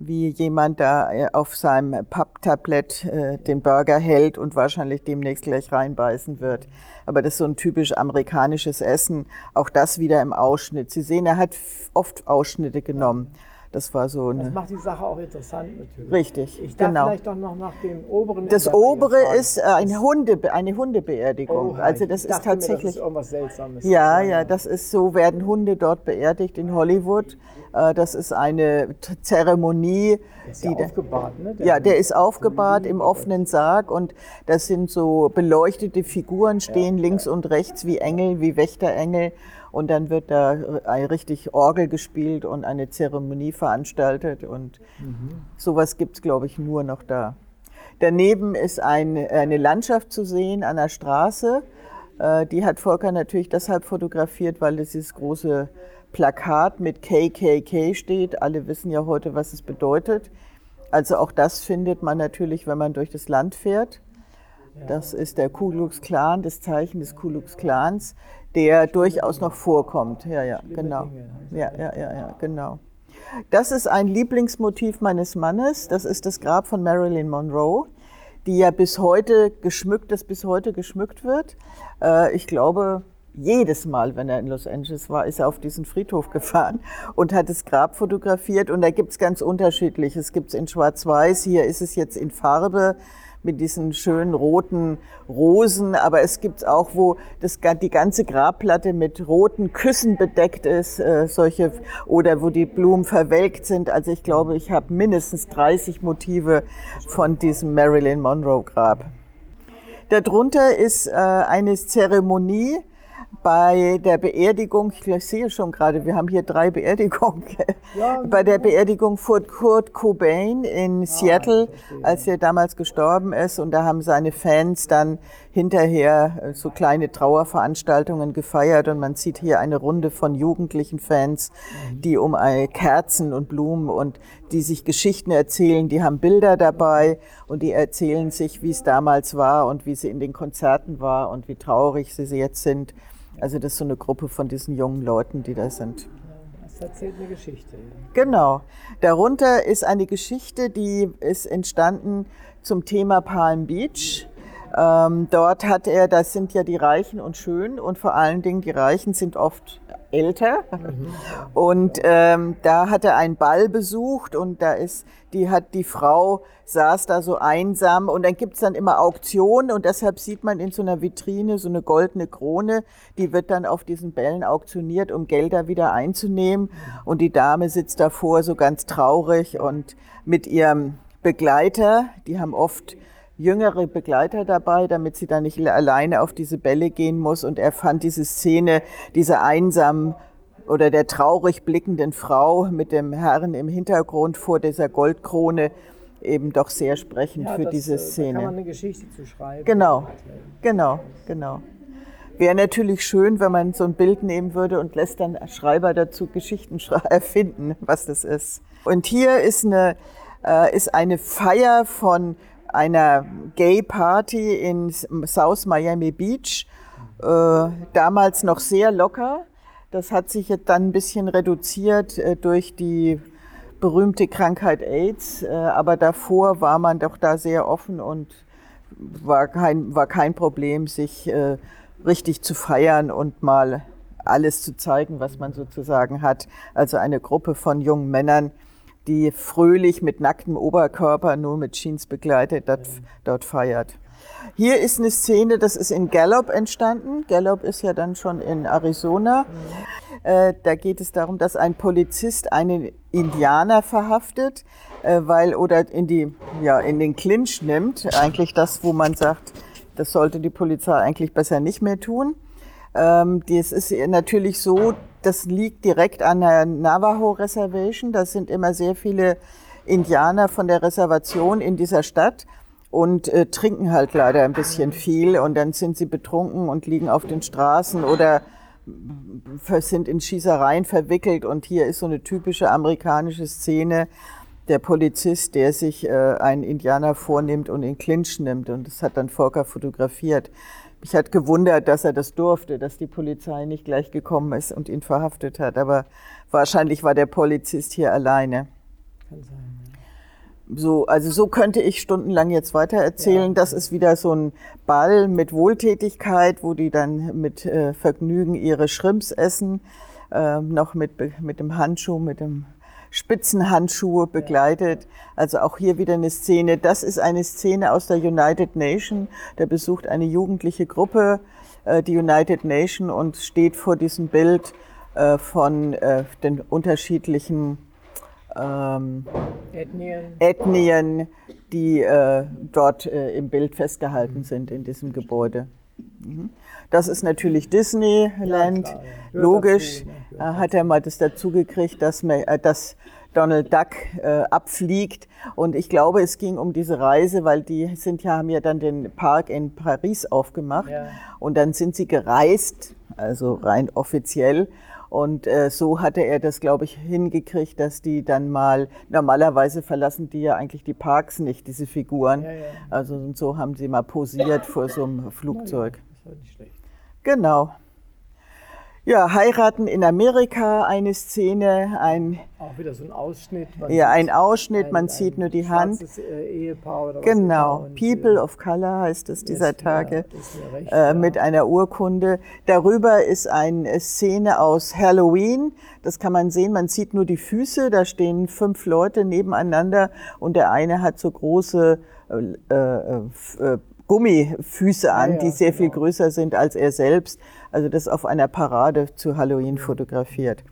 wie jemand da äh, auf seinem Papptablett äh, den Burger hält und wahrscheinlich demnächst gleich reinbeißen wird. Aber das ist so ein typisch amerikanisches Essen. Auch das wieder im Ausschnitt. Sie sehen, er hat oft Ausschnitte genommen. Das war so eine. Das macht die Sache auch interessant natürlich. Richtig. Ich darf genau. vielleicht doch noch nach dem oberen. Das obere ist äh, eine, Hunde, eine Hundebeerdigung. Oh, also das ist tatsächlich. Mir, das ist irgendwas Seltsames. Ja, ja, das ist so, werden Hunde dort beerdigt in Hollywood. Äh, das ist eine Zeremonie. Der ist ja aufgebahrt, ne? Der ja, der ist aufgebahrt im offenen Sarg und das sind so beleuchtete Figuren stehen ja, links ja. und rechts wie Engel, wie Wächterengel und dann wird da richtig Orgel gespielt und eine Zeremonie veranstaltet und mhm. sowas gibt es, glaube ich, nur noch da. Daneben ist ein, eine Landschaft zu sehen an der Straße. Äh, die hat Volker natürlich deshalb fotografiert, weil es dieses große Plakat mit KKK steht. Alle wissen ja heute, was es bedeutet. Also auch das findet man natürlich, wenn man durch das Land fährt. Das ist der Ku Klux Klan, das Zeichen des Ku Klux Klans der durchaus noch vorkommt. Ja, ja, genau. Ja, ja, ja, ja, genau. Das ist ein Lieblingsmotiv meines Mannes. Das ist das Grab von Marilyn Monroe, die ja bis heute geschmückt, das bis heute geschmückt wird. Äh, ich glaube, jedes Mal, wenn er in Los Angeles war, ist er auf diesen Friedhof gefahren und hat das Grab fotografiert. Und da gibt es ganz unterschiedlich. Es gibt es in Schwarz-Weiß, hier ist es jetzt in Farbe mit diesen schönen roten Rosen, aber es gibt auch, wo das, die ganze Grabplatte mit roten Küssen bedeckt ist, äh, solche, oder wo die Blumen verwelkt sind. Also ich glaube, ich habe mindestens 30 Motive von diesem Marilyn Monroe Grab. Darunter ist äh, eine Zeremonie, bei der Beerdigung, ich sehe schon gerade, wir haben hier drei Beerdigungen, ja, bei der Beerdigung von Kurt Cobain in ah, Seattle, als er damals gestorben ist. Und da haben seine Fans dann hinterher äh, so kleine Trauerveranstaltungen gefeiert. Und man sieht hier eine Runde von jugendlichen Fans, mhm. die um Kerzen und Blumen und die sich Geschichten erzählen. Die haben Bilder dabei und die erzählen sich, wie es damals war und wie sie in den Konzerten war und wie traurig sie jetzt sind. Also das ist so eine Gruppe von diesen jungen Leuten, die da sind. Das erzählt eine Geschichte. Genau. Darunter ist eine Geschichte, die ist entstanden zum Thema Palm Beach. Ähm, dort hat er, das sind ja die Reichen und Schönen und vor allen Dingen die Reichen sind oft älter. Mhm. Und ähm, da hat er einen Ball besucht und da ist, die hat die Frau saß da so einsam und dann gibt's dann immer Auktionen und deshalb sieht man in so einer Vitrine so eine goldene Krone, die wird dann auf diesen Bällen auktioniert, um Gelder wieder einzunehmen. Und die Dame sitzt davor so ganz traurig und mit ihrem Begleiter, die haben oft jüngere Begleiter dabei, damit sie da nicht alleine auf diese Bälle gehen muss. Und er fand diese Szene, diese einsamen oder der traurig blickenden Frau mit dem Herrn im Hintergrund vor dieser Goldkrone eben doch sehr sprechend ja, für das, diese Szene. Äh, da kann man eine Geschichte zu schreiben. Genau, genau, genau. Wäre natürlich schön, wenn man so ein Bild nehmen würde und lässt dann Schreiber dazu Geschichten erfinden, was das ist. Und hier ist eine, äh, ist eine Feier von einer Gay Party in South Miami Beach, äh, damals noch sehr locker. Das hat sich jetzt dann ein bisschen reduziert äh, durch die berühmte Krankheit AIDS, äh, aber davor war man doch da sehr offen und war kein, war kein Problem, sich äh, richtig zu feiern und mal alles zu zeigen, was man sozusagen hat. Also eine Gruppe von jungen Männern, die fröhlich mit nacktem Oberkörper, nur mit Jeans begleitet, dat, dort feiert. Hier ist eine Szene, das ist in Gallup entstanden. Gallup ist ja dann schon in Arizona. Äh, da geht es darum, dass ein Polizist einen Indianer verhaftet, äh, weil oder in die ja in den Clinch nimmt. Eigentlich das, wo man sagt, das sollte die Polizei eigentlich besser nicht mehr tun. Ähm, das ist natürlich so, das liegt direkt an der Navajo Reservation. Da sind immer sehr viele Indianer von der Reservation in dieser Stadt und äh, trinken halt leider ein bisschen viel und dann sind sie betrunken und liegen auf den Straßen oder sind in Schießereien verwickelt und hier ist so eine typische amerikanische Szene, der Polizist, der sich äh, einen Indianer vornimmt und in Clinch nimmt und das hat dann Volker fotografiert. Mich hat gewundert, dass er das durfte, dass die Polizei nicht gleich gekommen ist und ihn verhaftet hat, aber wahrscheinlich war der Polizist hier alleine. Kann sein. So, also so könnte ich stundenlang jetzt weiter erzählen. Ja. Das ist wieder so ein Ball mit Wohltätigkeit, wo die dann mit äh, Vergnügen ihre Shrimps essen, äh, noch mit, mit dem Handschuh, mit dem Spitzenhandschuhe begleitet. Also auch hier wieder eine Szene. Das ist eine Szene aus der United Nation. Da besucht eine jugendliche Gruppe äh, die United Nation und steht vor diesem Bild äh, von äh, den unterschiedlichen ähm, Ethnien. Ethnien, die äh, dort äh, im Bild festgehalten sind in diesem Gebäude. Das ist natürlich Disneyland. Ja, ja. Logisch dazu, ne? hat er mal das dazu gekriegt, dass, äh, dass Donald Duck äh, abfliegt. Und ich glaube, es ging um diese Reise, weil die sind ja, haben ja dann den Park in Paris aufgemacht. Ja. Und dann sind sie gereist, also rein offiziell. Und äh, so hatte er das, glaube ich, hingekriegt, dass die dann mal, normalerweise verlassen die ja eigentlich die Parks nicht, diese Figuren. Ja, ja. Also und so haben sie mal posiert vor so einem Flugzeug. das war nicht schlecht. Genau. Ja, heiraten in Amerika, eine Szene, ein auch wieder so ein Ausschnitt. ja, ein Ausschnitt, ein, man sieht nur die Hand. Äh, Ehepaar oder genau, People of Color heißt es dieser Tage, ja, recht, äh, mit einer Urkunde. Darüber ist eine Szene aus Halloween. Das kann man sehen. Man sieht nur die Füße. Da stehen fünf Leute nebeneinander und der eine hat so große äh, äh, äh Gummifüße an, ja, ja, die sehr genau. viel größer sind als er selbst. Also das auf einer Parade zu Halloween fotografiert.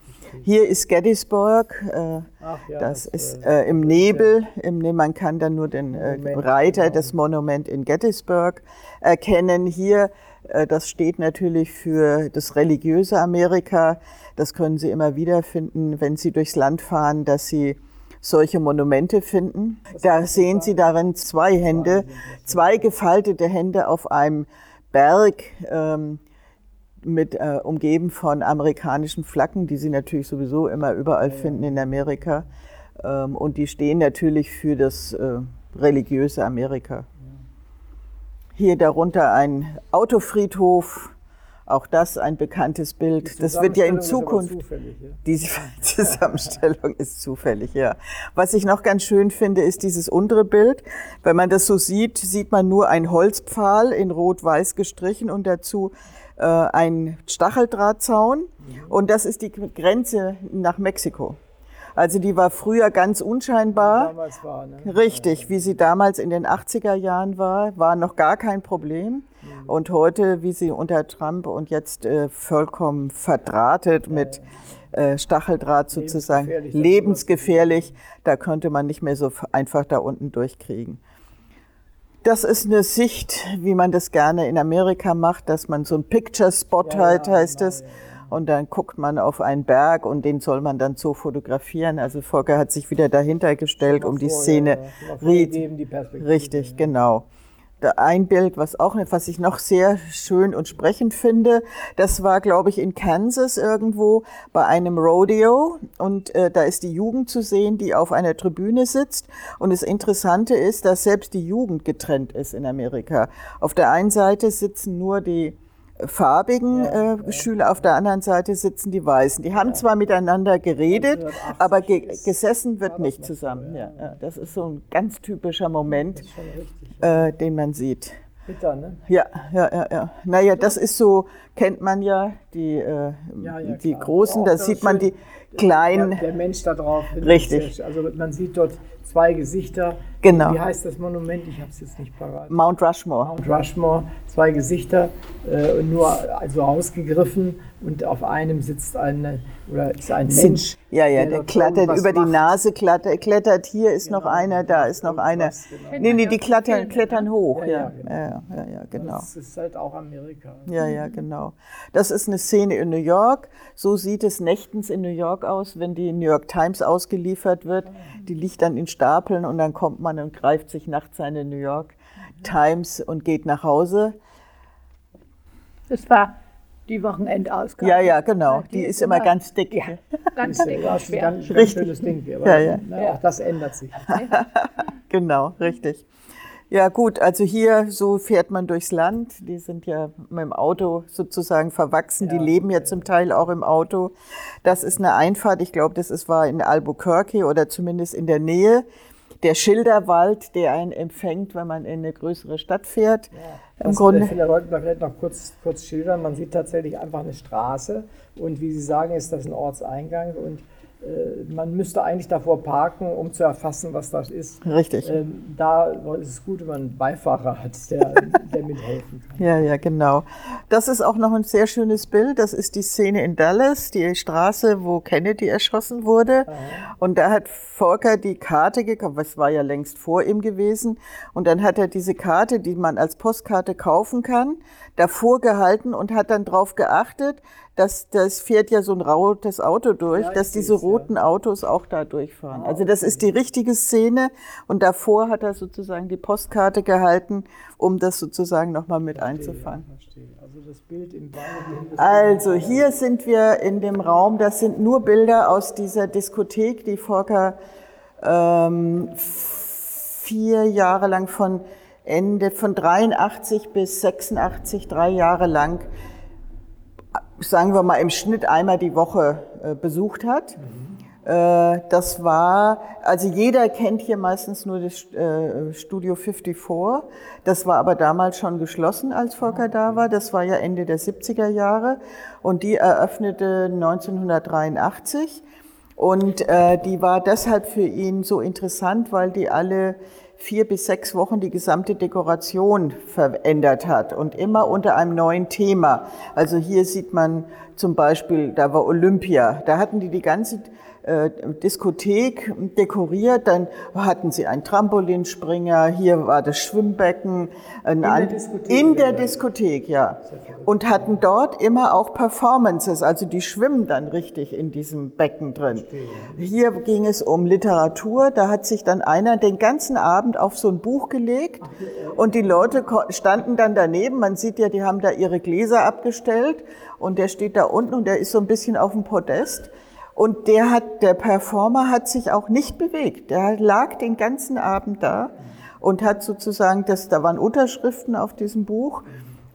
Hier ist Gettysburg, äh, ja, das, das, ist äh, im Nebel. Im, nee, man kann dann nur den äh, Reiter, genau. das Monument in Gettysburg erkennen. Hier, äh, das steht natürlich für das religiöse Amerika. Das können Sie immer wieder finden, wenn Sie durchs Land fahren, dass Sie solche Monumente finden. Da sehen Sie darin zwei Hände, zwei gefaltete Hände auf einem Berg. Ähm, mit äh, umgeben von amerikanischen Flaggen, die Sie natürlich sowieso immer überall ja, finden in Amerika. Ähm, und die stehen natürlich für das äh, religiöse Amerika. Hier darunter ein Autofriedhof, auch das ein bekanntes Bild. Das wird ja in Zukunft. Ja? Diese Zusammenstellung ist zufällig, ja. Was ich noch ganz schön finde, ist dieses untere Bild. Wenn man das so sieht, sieht man nur einen Holzpfahl in rot-weiß gestrichen und dazu äh, ein Stacheldrahtzaun. Mhm. Und das ist die Grenze nach Mexiko. Also die war früher ganz unscheinbar. Wie damals war, ne? Richtig, wie sie damals in den 80er Jahren war, war noch gar kein Problem. Mhm. Und heute, wie sie unter Trump und jetzt äh, vollkommen verdrahtet mit äh, Stacheldraht sozusagen, lebensgefährlich, lebensgefährlich, da könnte man nicht mehr so einfach da unten durchkriegen. Das ist eine Sicht, wie man das gerne in Amerika macht, dass man so ein Picture Spot ja, hat, heißt genau, es. Ja, und dann guckt man auf einen Berg und den soll man dann so fotografieren. Also Volker hat sich wieder dahinter gestellt, um die Szene. Ja, richtig, genau. Ein Bild, was auch, was ich noch sehr schön und sprechend finde, das war, glaube ich, in Kansas irgendwo bei einem Rodeo und äh, da ist die Jugend zu sehen, die auf einer Tribüne sitzt. Und das Interessante ist, dass selbst die Jugend getrennt ist in Amerika. Auf der einen Seite sitzen nur die farbigen ja, äh, Schüler, auf der anderen Seite sitzen die Weißen. Die haben zwar miteinander geredet, aber ge gesessen wird nicht zusammen. Ja, das ist so ein ganz typischer Moment, richtig, äh, den man sieht. Bitter, ne? Ja, ja, ja, ja. Naja, das ist so, kennt man ja, die, äh, ja, ja, die großen, da sieht man die kleinen. Der, der Mensch da drauf. Richtig. Also man sieht dort zwei Gesichter. Genau. Wie heißt das Monument? Ich habe es jetzt nicht parat. Mount Rushmore. Mount Rushmore, zwei Gesichter, äh, nur also ausgegriffen und auf einem sitzt eine oder ist ein Mensch. Ja, ja, der, der klettert über die Nase, klettert, klettert. Hier ist genau, noch einer, da ist noch einer. Genau. Nee, nee, die klettern, klettern hoch. Ja, ja, genau. ja, ja, ja, genau. Das ist halt auch Amerika. Ja, ja, genau. Das ist eine Szene in New York. So sieht es nächtens in New York aus, wenn die New York Times ausgeliefert wird. Die liegt dann in Stapeln und dann kommt man und greift sich nachts seine New York Times und geht nach Hause. Das war die Wochenendausgabe. Ja, ja, genau. Die, die ist, immer, immer ganz dick. Ja, ganz dick. Das ist ein ganz, ganz schönes Ding. Aber ja, ja. Na, auch das ändert sich. genau, richtig. Ja gut, also hier so fährt man durchs Land. Die sind ja mit dem Auto sozusagen verwachsen. Ja, die leben ja, ja zum Teil auch im Auto. Das ist eine Einfahrt. Ich glaube, das ist, war in Albuquerque oder zumindest in der Nähe der Schilderwald, der einen empfängt, wenn man in eine größere Stadt fährt. Ja, Im Grunde. Viele Leute vielleicht noch kurz, kurz schildern. Man sieht tatsächlich einfach eine Straße und wie Sie sagen, ist das ein Ortseingang und man müsste eigentlich davor parken, um zu erfassen, was das ist. Richtig. Ähm, da ist es gut, wenn man einen Beifahrer hat, der, der mithelfen kann. Ja, ja, genau. Das ist auch noch ein sehr schönes Bild. Das ist die Szene in Dallas, die Straße, wo Kennedy erschossen wurde. Aha. Und da hat Volker die Karte gekauft, was war ja längst vor ihm gewesen. Und dann hat er diese Karte, die man als Postkarte kaufen kann, davor gehalten und hat dann darauf geachtet, dass das fährt ja so ein rotes Auto durch, ja, dass diese roten ja. Autos auch da durchfahren. Ah, also das okay. ist die richtige Szene und davor hat er sozusagen die Postkarte gehalten, um das sozusagen nochmal mit verstehe, einzufangen. Also das Bild Beine, Also hier sind wir in dem Raum, das sind nur Bilder aus dieser Diskothek, die Volker ähm, vier Jahre lang von Ende von 83 bis 86, drei Jahre lang sagen wir mal, im Schnitt einmal die Woche äh, besucht hat. Mhm. Das war, also jeder kennt hier meistens nur das äh, Studio 54. Das war aber damals schon geschlossen, als Volker da war. Das war ja Ende der 70er Jahre. Und die eröffnete 1983. Und äh, die war deshalb für ihn so interessant, weil die alle vier bis sechs Wochen die gesamte Dekoration verändert hat und immer unter einem neuen Thema. Also hier sieht man zum Beispiel, da war Olympia, da hatten die die ganze äh, Diskothek dekoriert, dann hatten sie einen Trampolinspringer, hier war das Schwimmbecken. in der Diskothek, in der Diskothek ja. Und hatten dort immer auch Performances, also die schwimmen dann richtig in diesem Becken drin. Hier ging es um Literatur, da hat sich dann einer den ganzen Abend auf so ein Buch gelegt. Und die Leute standen dann daneben, man sieht ja, die haben da ihre Gläser abgestellt. Und der steht da unten und der ist so ein bisschen auf dem Podest und der hat, der Performer hat sich auch nicht bewegt. Der lag den ganzen Abend da und hat sozusagen, das, da waren Unterschriften auf diesem Buch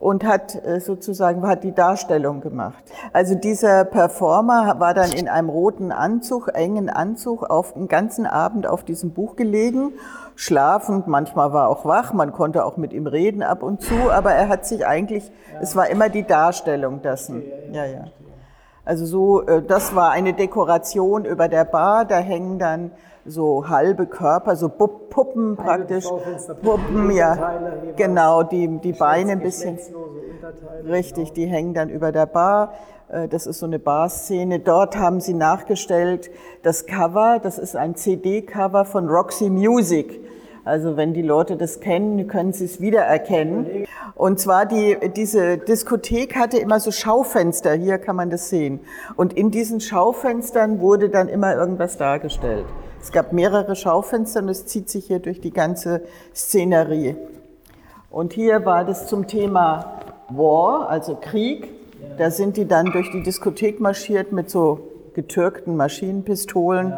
und hat äh, sozusagen hat die Darstellung gemacht. Also dieser Performer war dann in einem roten Anzug, engen Anzug, auf den ganzen Abend auf diesem Buch gelegen, schlafend, manchmal war auch wach, man konnte auch mit ihm reden ab und zu, aber er hat sich eigentlich, es war immer die Darstellung dessen. Ja, ja. Also so, äh, das war eine Dekoration über der Bar, da hängen dann so halbe Körper, so Puppen praktisch. Puppen, ja. Genau, die, die Beine ein bisschen. Richtig, die hängen dann über der Bar. Äh, das ist so eine Barszene. Dort haben sie nachgestellt das Cover. Das ist ein CD-Cover von Roxy Music. Also wenn die Leute das kennen, können sie es wiedererkennen. Und zwar die, diese Diskothek hatte immer so Schaufenster, hier kann man das sehen. Und in diesen Schaufenstern wurde dann immer irgendwas dargestellt. Es gab mehrere Schaufenster und es zieht sich hier durch die ganze Szenerie. Und hier war das zum Thema War, also Krieg. Da sind die dann durch die Diskothek marschiert mit so getürkten Maschinenpistolen,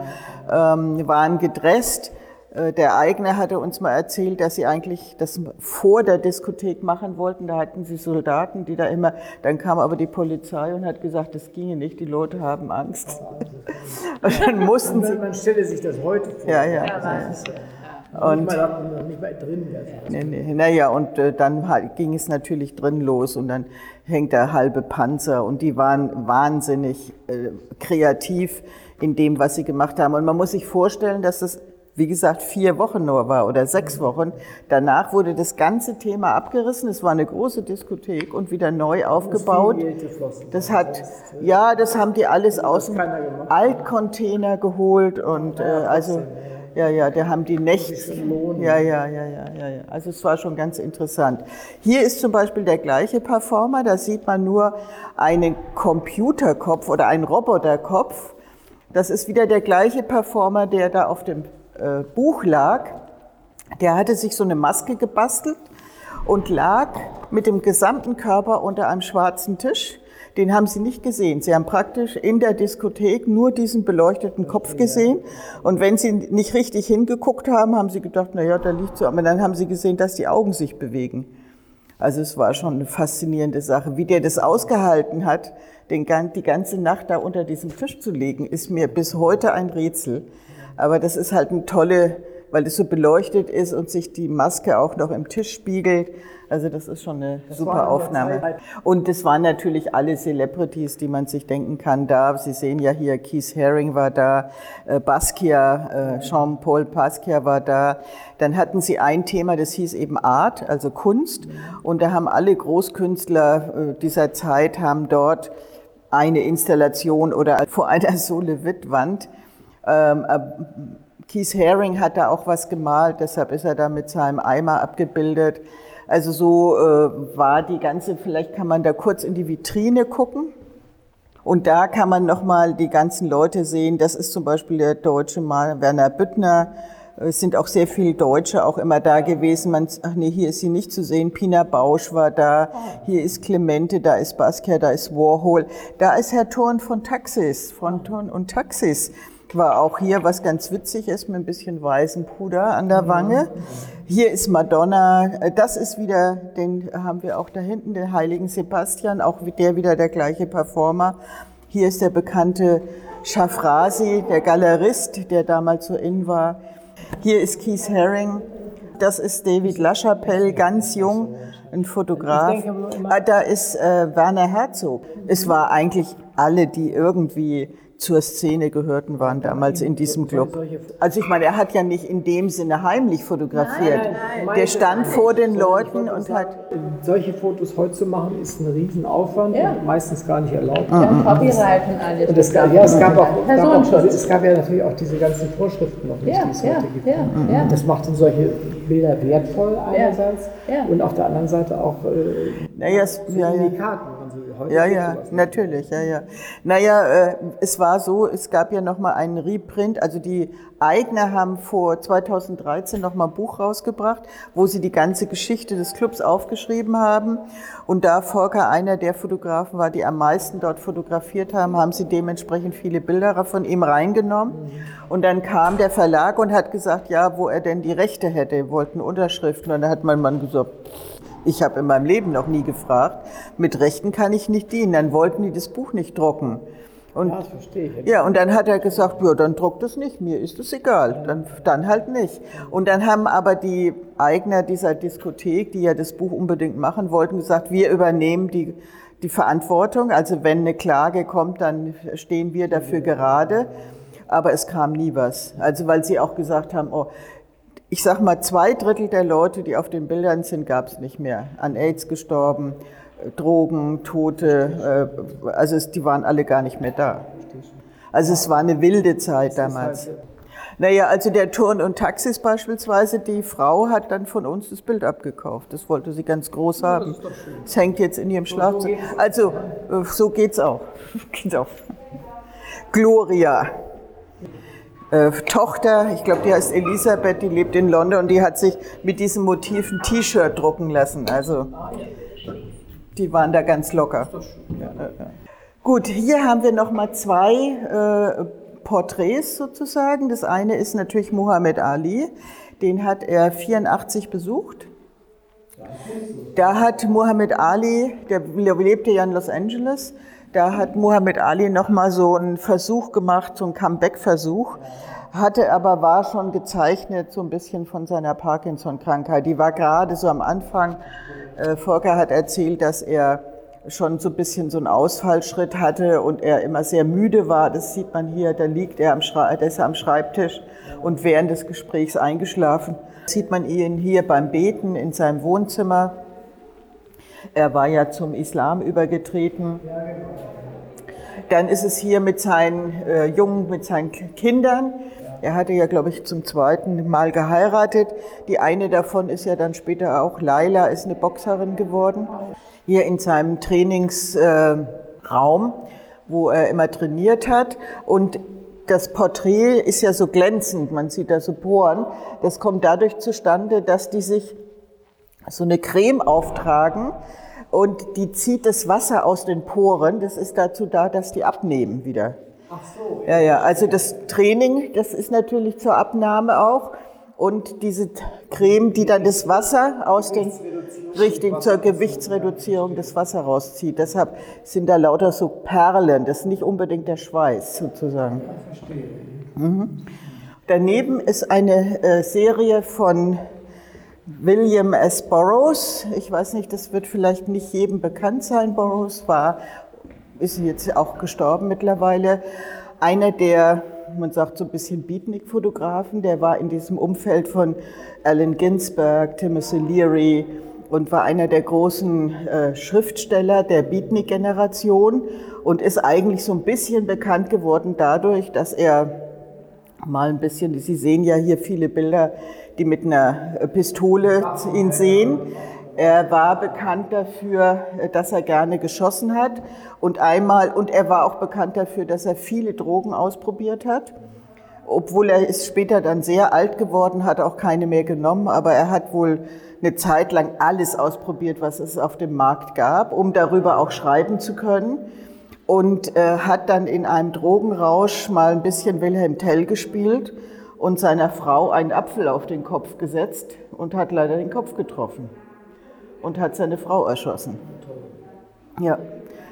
ähm, waren gedresst der Eigner hatte uns mal erzählt, dass sie eigentlich das vor der Diskothek machen wollten. Da hatten sie Soldaten, die da immer, dann kam aber die Polizei und hat gesagt, das ginge nicht, die Leute haben Angst. Und dann mussten sie. Man stelle sich das heute vor. Ja, ja. ja. Und, nicht mal, nicht mal drin. Nee, nee. Naja, und äh, dann ging es natürlich drin los und dann hängt der halbe Panzer und die waren wahnsinnig äh, kreativ in dem, was sie gemacht haben. Und man muss sich vorstellen, dass das wie gesagt, vier Wochen nur war oder sechs Wochen. Danach wurde das ganze Thema abgerissen. Es war eine große Diskothek und wieder neu aufgebaut. Das hat, ja, das haben die alles aus dem Altcontainer geholt und äh, also, ja, ja, da haben die Nächte. Ja, ja, ja, ja, ja, ja. Also es war schon ganz interessant. Hier ist zum Beispiel der gleiche Performer. Da sieht man nur einen Computerkopf oder einen Roboterkopf. Das ist wieder der gleiche Performer, der da auf dem äh, Buch lag, der hatte sich so eine Maske gebastelt und lag mit dem gesamten Körper unter einem schwarzen Tisch. Den haben sie nicht gesehen. Sie haben praktisch in der Diskothek nur diesen beleuchteten Kopf gesehen. Und wenn sie nicht richtig hingeguckt haben, haben sie gedacht, na ja, da liegt so. Aber dann haben sie gesehen, dass die Augen sich bewegen. Also es war schon eine faszinierende Sache. Wie der das ausgehalten hat, den, die ganze Nacht da unter diesem Tisch zu legen, ist mir bis heute ein Rätsel. Aber das ist halt eine tolle, weil es so beleuchtet ist und sich die Maske auch noch im Tisch spiegelt. Also das ist schon eine das super Aufnahme. Und das waren natürlich alle Celebrities, die man sich denken kann da. Sie sehen ja hier, Keith Haring war da, äh, Basquiat, äh, Jean-Paul Basquiat war da. Dann hatten sie ein Thema, das hieß eben Art, also Kunst. Und da haben alle Großkünstler äh, dieser Zeit haben dort eine Installation oder vor einer Solevit-Wand äh, Keith Haring hat da auch was gemalt, deshalb ist er da mit seinem Eimer abgebildet. Also so äh, war die ganze, vielleicht kann man da kurz in die Vitrine gucken. Und da kann man nochmal die ganzen Leute sehen. Das ist zum Beispiel der deutsche Mal Werner Büttner. Es sind auch sehr viele Deutsche auch immer da gewesen. Man, ach nee, hier ist sie nicht zu sehen. Pina Bausch war da. Hier ist Clemente, da ist Basquiat, da ist Warhol. Da ist Herr Thorn von Taxis, von Thorn und Taxis war auch hier, was ganz witzig ist, mit ein bisschen weißem Puder an der Wange. Hier ist Madonna. Das ist wieder, den haben wir auch da hinten, den heiligen Sebastian, auch der wieder der gleiche Performer. Hier ist der bekannte Schafrasi, der Galerist, der damals so in war. Hier ist Keith Haring. Das ist David LaChapelle, ganz jung, ein Fotograf. Ah, da ist äh, Werner Herzog. Es war eigentlich alle, die irgendwie zur Szene gehörten, waren damals in diesem Club. Also ich meine, er hat ja nicht in dem Sinne heimlich fotografiert. Nein, nein, nein. Der stand vor den Leuten und hat... Solche Fotos heute zu machen, ist ein Riesenaufwand ja. und meistens gar nicht erlaubt. Ja, Copyright und alles. Und es, ja, es gab, auch, gab auch, es gab ja natürlich auch diese ganzen Vorschriften noch nicht, ja, die es heute gibt. Ja, ja. Das macht dann solche Bilder wertvoll einerseits und auf der anderen Seite auch äh, naja, es, ja, ja. Heute ja, ja, natürlich, ja, ja. Naja, äh, es war so, es gab ja nochmal einen Reprint, also die Eigner haben vor 2013 nochmal ein Buch rausgebracht, wo sie die ganze Geschichte des Clubs aufgeschrieben haben. Und da Volker einer der Fotografen war, die am meisten dort fotografiert haben, haben sie dementsprechend viele Bilder von ihm reingenommen. Und dann kam der Verlag und hat gesagt, ja, wo er denn die Rechte hätte, wollten Unterschriften. Und da hat mein Mann gesagt, ich habe in meinem Leben noch nie gefragt. Mit Rechten kann ich nicht dienen. Dann wollten die das Buch nicht drucken. Und, ja, das verstehe ich. Ja, und dann hat er gesagt, ja, dann druckt es nicht, mir ist es egal, dann, dann halt nicht. Und dann haben aber die Eigner dieser Diskothek, die ja das Buch unbedingt machen wollten, gesagt, wir übernehmen die, die Verantwortung. Also wenn eine Klage kommt, dann stehen wir dafür gerade. Aber es kam nie was. Also weil sie auch gesagt haben, oh, ich sag mal, zwei Drittel der Leute, die auf den Bildern sind, gab es nicht mehr. An AIDS gestorben, äh, Drogen, Tote, äh, also es, die waren alle gar nicht mehr da. Also es war eine wilde Zeit damals. Naja, also der Turn und Taxis beispielsweise, die Frau hat dann von uns das Bild abgekauft. Das wollte sie ganz groß haben. Es hängt jetzt in ihrem Schlafzimmer. Also äh, so geht's auch. geht's auch. Gloria äh, Tochter, ich glaube, die heißt Elisabeth, die lebt in London und die hat sich mit diesem Motiv ein T-Shirt drucken lassen. Also die waren da ganz locker. Ja, Gut, hier haben wir noch mal zwei äh, Porträts sozusagen. Das eine ist natürlich Muhammad Ali. Den hat er 84 besucht. Da hat Muhammad Ali, der lebte ja in Los Angeles, da hat Muhammad Ali nochmal so einen Versuch gemacht, so einen Comeback-Versuch. hatte aber, war schon gezeichnet so ein bisschen von seiner Parkinson-Krankheit. Die war gerade so am Anfang. Äh, Volker hat erzählt, dass er schon so ein bisschen so einen Ausfallschritt hatte und er immer sehr müde war. Das sieht man hier, da liegt er am, Schrei ist am Schreibtisch und während des Gesprächs eingeschlafen. Sieht man ihn hier beim Beten in seinem Wohnzimmer. Er war ja zum Islam übergetreten. Dann ist es hier mit seinen äh, Jungen, mit seinen Kindern. Er hatte ja, glaube ich, zum zweiten Mal geheiratet. Die eine davon ist ja dann später auch, Laila, ist eine Boxerin geworden hier in seinem Trainingsraum, wo er immer trainiert hat. Und das Porträt ist ja so glänzend, man sieht da so Poren. Das kommt dadurch zustande, dass die sich so eine Creme auftragen und die zieht das Wasser aus den Poren. Das ist dazu da, dass die abnehmen wieder. Ach so. Ja, ja, also das Training, das ist natürlich zur Abnahme auch und diese Creme, die dann das Wasser aus den richtig zur Gewichtsreduzierung das Wasser rauszieht. Deshalb sind da lauter so Perlen. Das ist nicht unbedingt der Schweiß sozusagen. Mhm. Daneben ist eine äh, Serie von William S. Burroughs. Ich weiß nicht, das wird vielleicht nicht jedem bekannt sein. Burroughs war, ist jetzt auch gestorben mittlerweile, einer der man sagt so ein bisschen Beatnik-Fotografen, der war in diesem Umfeld von Allen Ginsberg, Timothy Leary und war einer der großen äh, Schriftsteller der Beatnik-Generation und ist eigentlich so ein bisschen bekannt geworden dadurch, dass er mal ein bisschen, Sie sehen ja hier viele Bilder, die mit einer Pistole ihn sehen. Er war bekannt dafür, dass er gerne geschossen hat und einmal und er war auch bekannt dafür, dass er viele Drogen ausprobiert hat. Obwohl er ist später dann sehr alt geworden, hat auch keine mehr genommen, aber er hat wohl eine Zeit lang alles ausprobiert, was es auf dem Markt gab, um darüber auch schreiben zu können. Und äh, hat dann in einem Drogenrausch mal ein bisschen Wilhelm Tell gespielt und seiner Frau einen Apfel auf den Kopf gesetzt und hat leider den Kopf getroffen und hat seine Frau erschossen. Ja,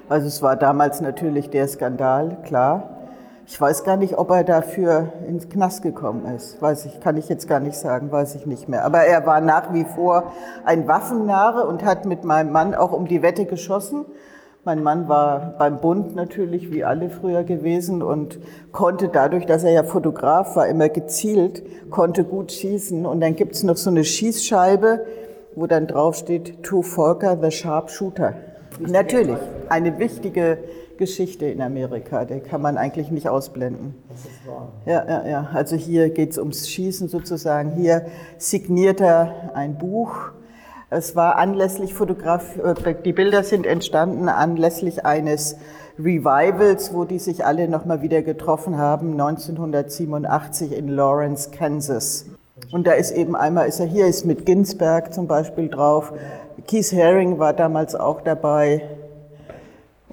also es war damals natürlich der Skandal, klar. Ich weiß gar nicht, ob er dafür ins Knast gekommen ist. Weiß ich, kann ich jetzt gar nicht sagen, weiß ich nicht mehr. Aber er war nach wie vor ein Waffennarre und hat mit meinem Mann auch um die Wette geschossen. Mein Mann war beim Bund natürlich wie alle früher gewesen und konnte dadurch, dass er ja Fotograf war, immer gezielt, konnte gut schießen. Und dann gibt's noch so eine Schießscheibe, wo dann drauf steht, To Volker the Sharpshooter. Natürlich, eine wichtige Geschichte in Amerika, die kann man eigentlich nicht ausblenden. Ja, ja, ja. Also hier geht es ums Schießen sozusagen. Hier signiert er ein Buch. Es war anlässlich Fotograf, äh, die Bilder sind entstanden anlässlich eines Revivals, wo die sich alle nochmal wieder getroffen haben, 1987 in Lawrence, Kansas. Und da ist eben einmal, ist er hier, ist mit Ginsberg zum Beispiel drauf. Keith Haring war damals auch dabei.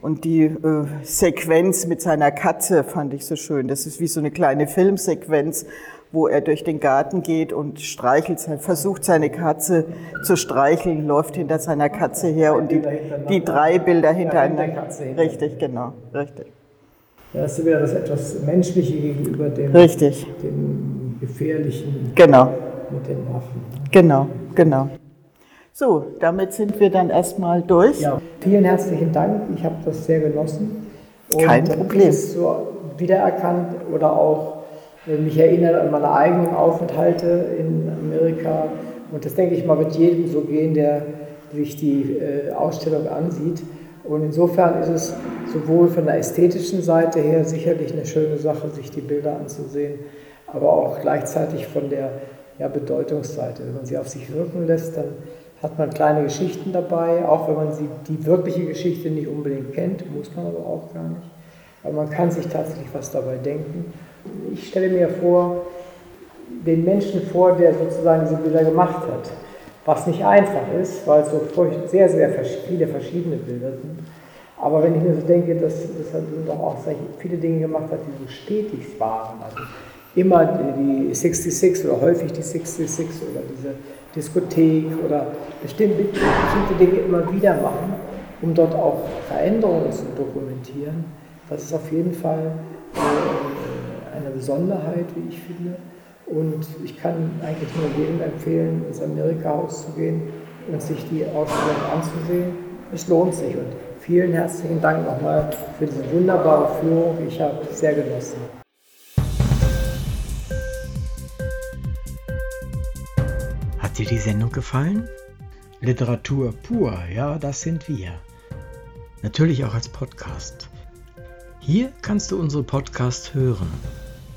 Und die äh, Sequenz mit seiner Katze fand ich so schön. Das ist wie so eine kleine Filmsequenz, wo er durch den Garten geht und streichelt, versucht seine Katze zu streicheln, läuft hinter seiner Katze her und die, die drei Bilder hintereinander. Richtig, genau, richtig. Da hast du wieder das etwas Menschliche gegenüber dem, richtig. dem gefährlichen genau. mit den Waffen. Genau, genau. So, damit sind wir dann erstmal durch. Ja, vielen herzlichen Dank. Ich habe das sehr genossen. Und Kein Problem. Ich so wiedererkannt oder auch mich erinnert an meine eigenen Aufenthalte in Amerika. Und das denke ich mal, wird jedem so gehen, der sich die äh, Ausstellung ansieht. Und insofern ist es sowohl von der ästhetischen Seite her sicherlich eine schöne Sache, sich die Bilder anzusehen, aber auch gleichzeitig von der ja, Bedeutungsseite. Wenn man sie auf sich wirken lässt, dann hat man kleine Geschichten dabei, auch wenn man sie, die wirkliche Geschichte nicht unbedingt kennt, muss man aber auch gar nicht. Aber man kann sich tatsächlich was dabei denken. Ich stelle mir vor, den Menschen vor, der sozusagen diese Bilder gemacht hat, was nicht einfach ist, weil es so sehr, sehr viele verschiedene Bilder sind. Aber wenn ich mir so denke, dass, dass er doch auch viele Dinge gemacht hat, die so stetig waren, also immer die 66 oder häufig die 66 oder diese Diskothek oder bestimmte, bestimmte Dinge immer wieder machen, um dort auch Veränderungen zu dokumentieren. Das ist auf jeden Fall äh, eine Besonderheit, wie ich finde. Und ich kann eigentlich nur jedem empfehlen, ins Amerika-Haus zu gehen und sich die Ausstellung anzusehen. Es lohnt sich. Und vielen herzlichen Dank nochmal für diese wunderbare Führung. Ich habe sehr genossen. Hat dir die Sendung gefallen? Literatur pur, ja, das sind wir. Natürlich auch als Podcast. Hier kannst du unsere Podcasts hören.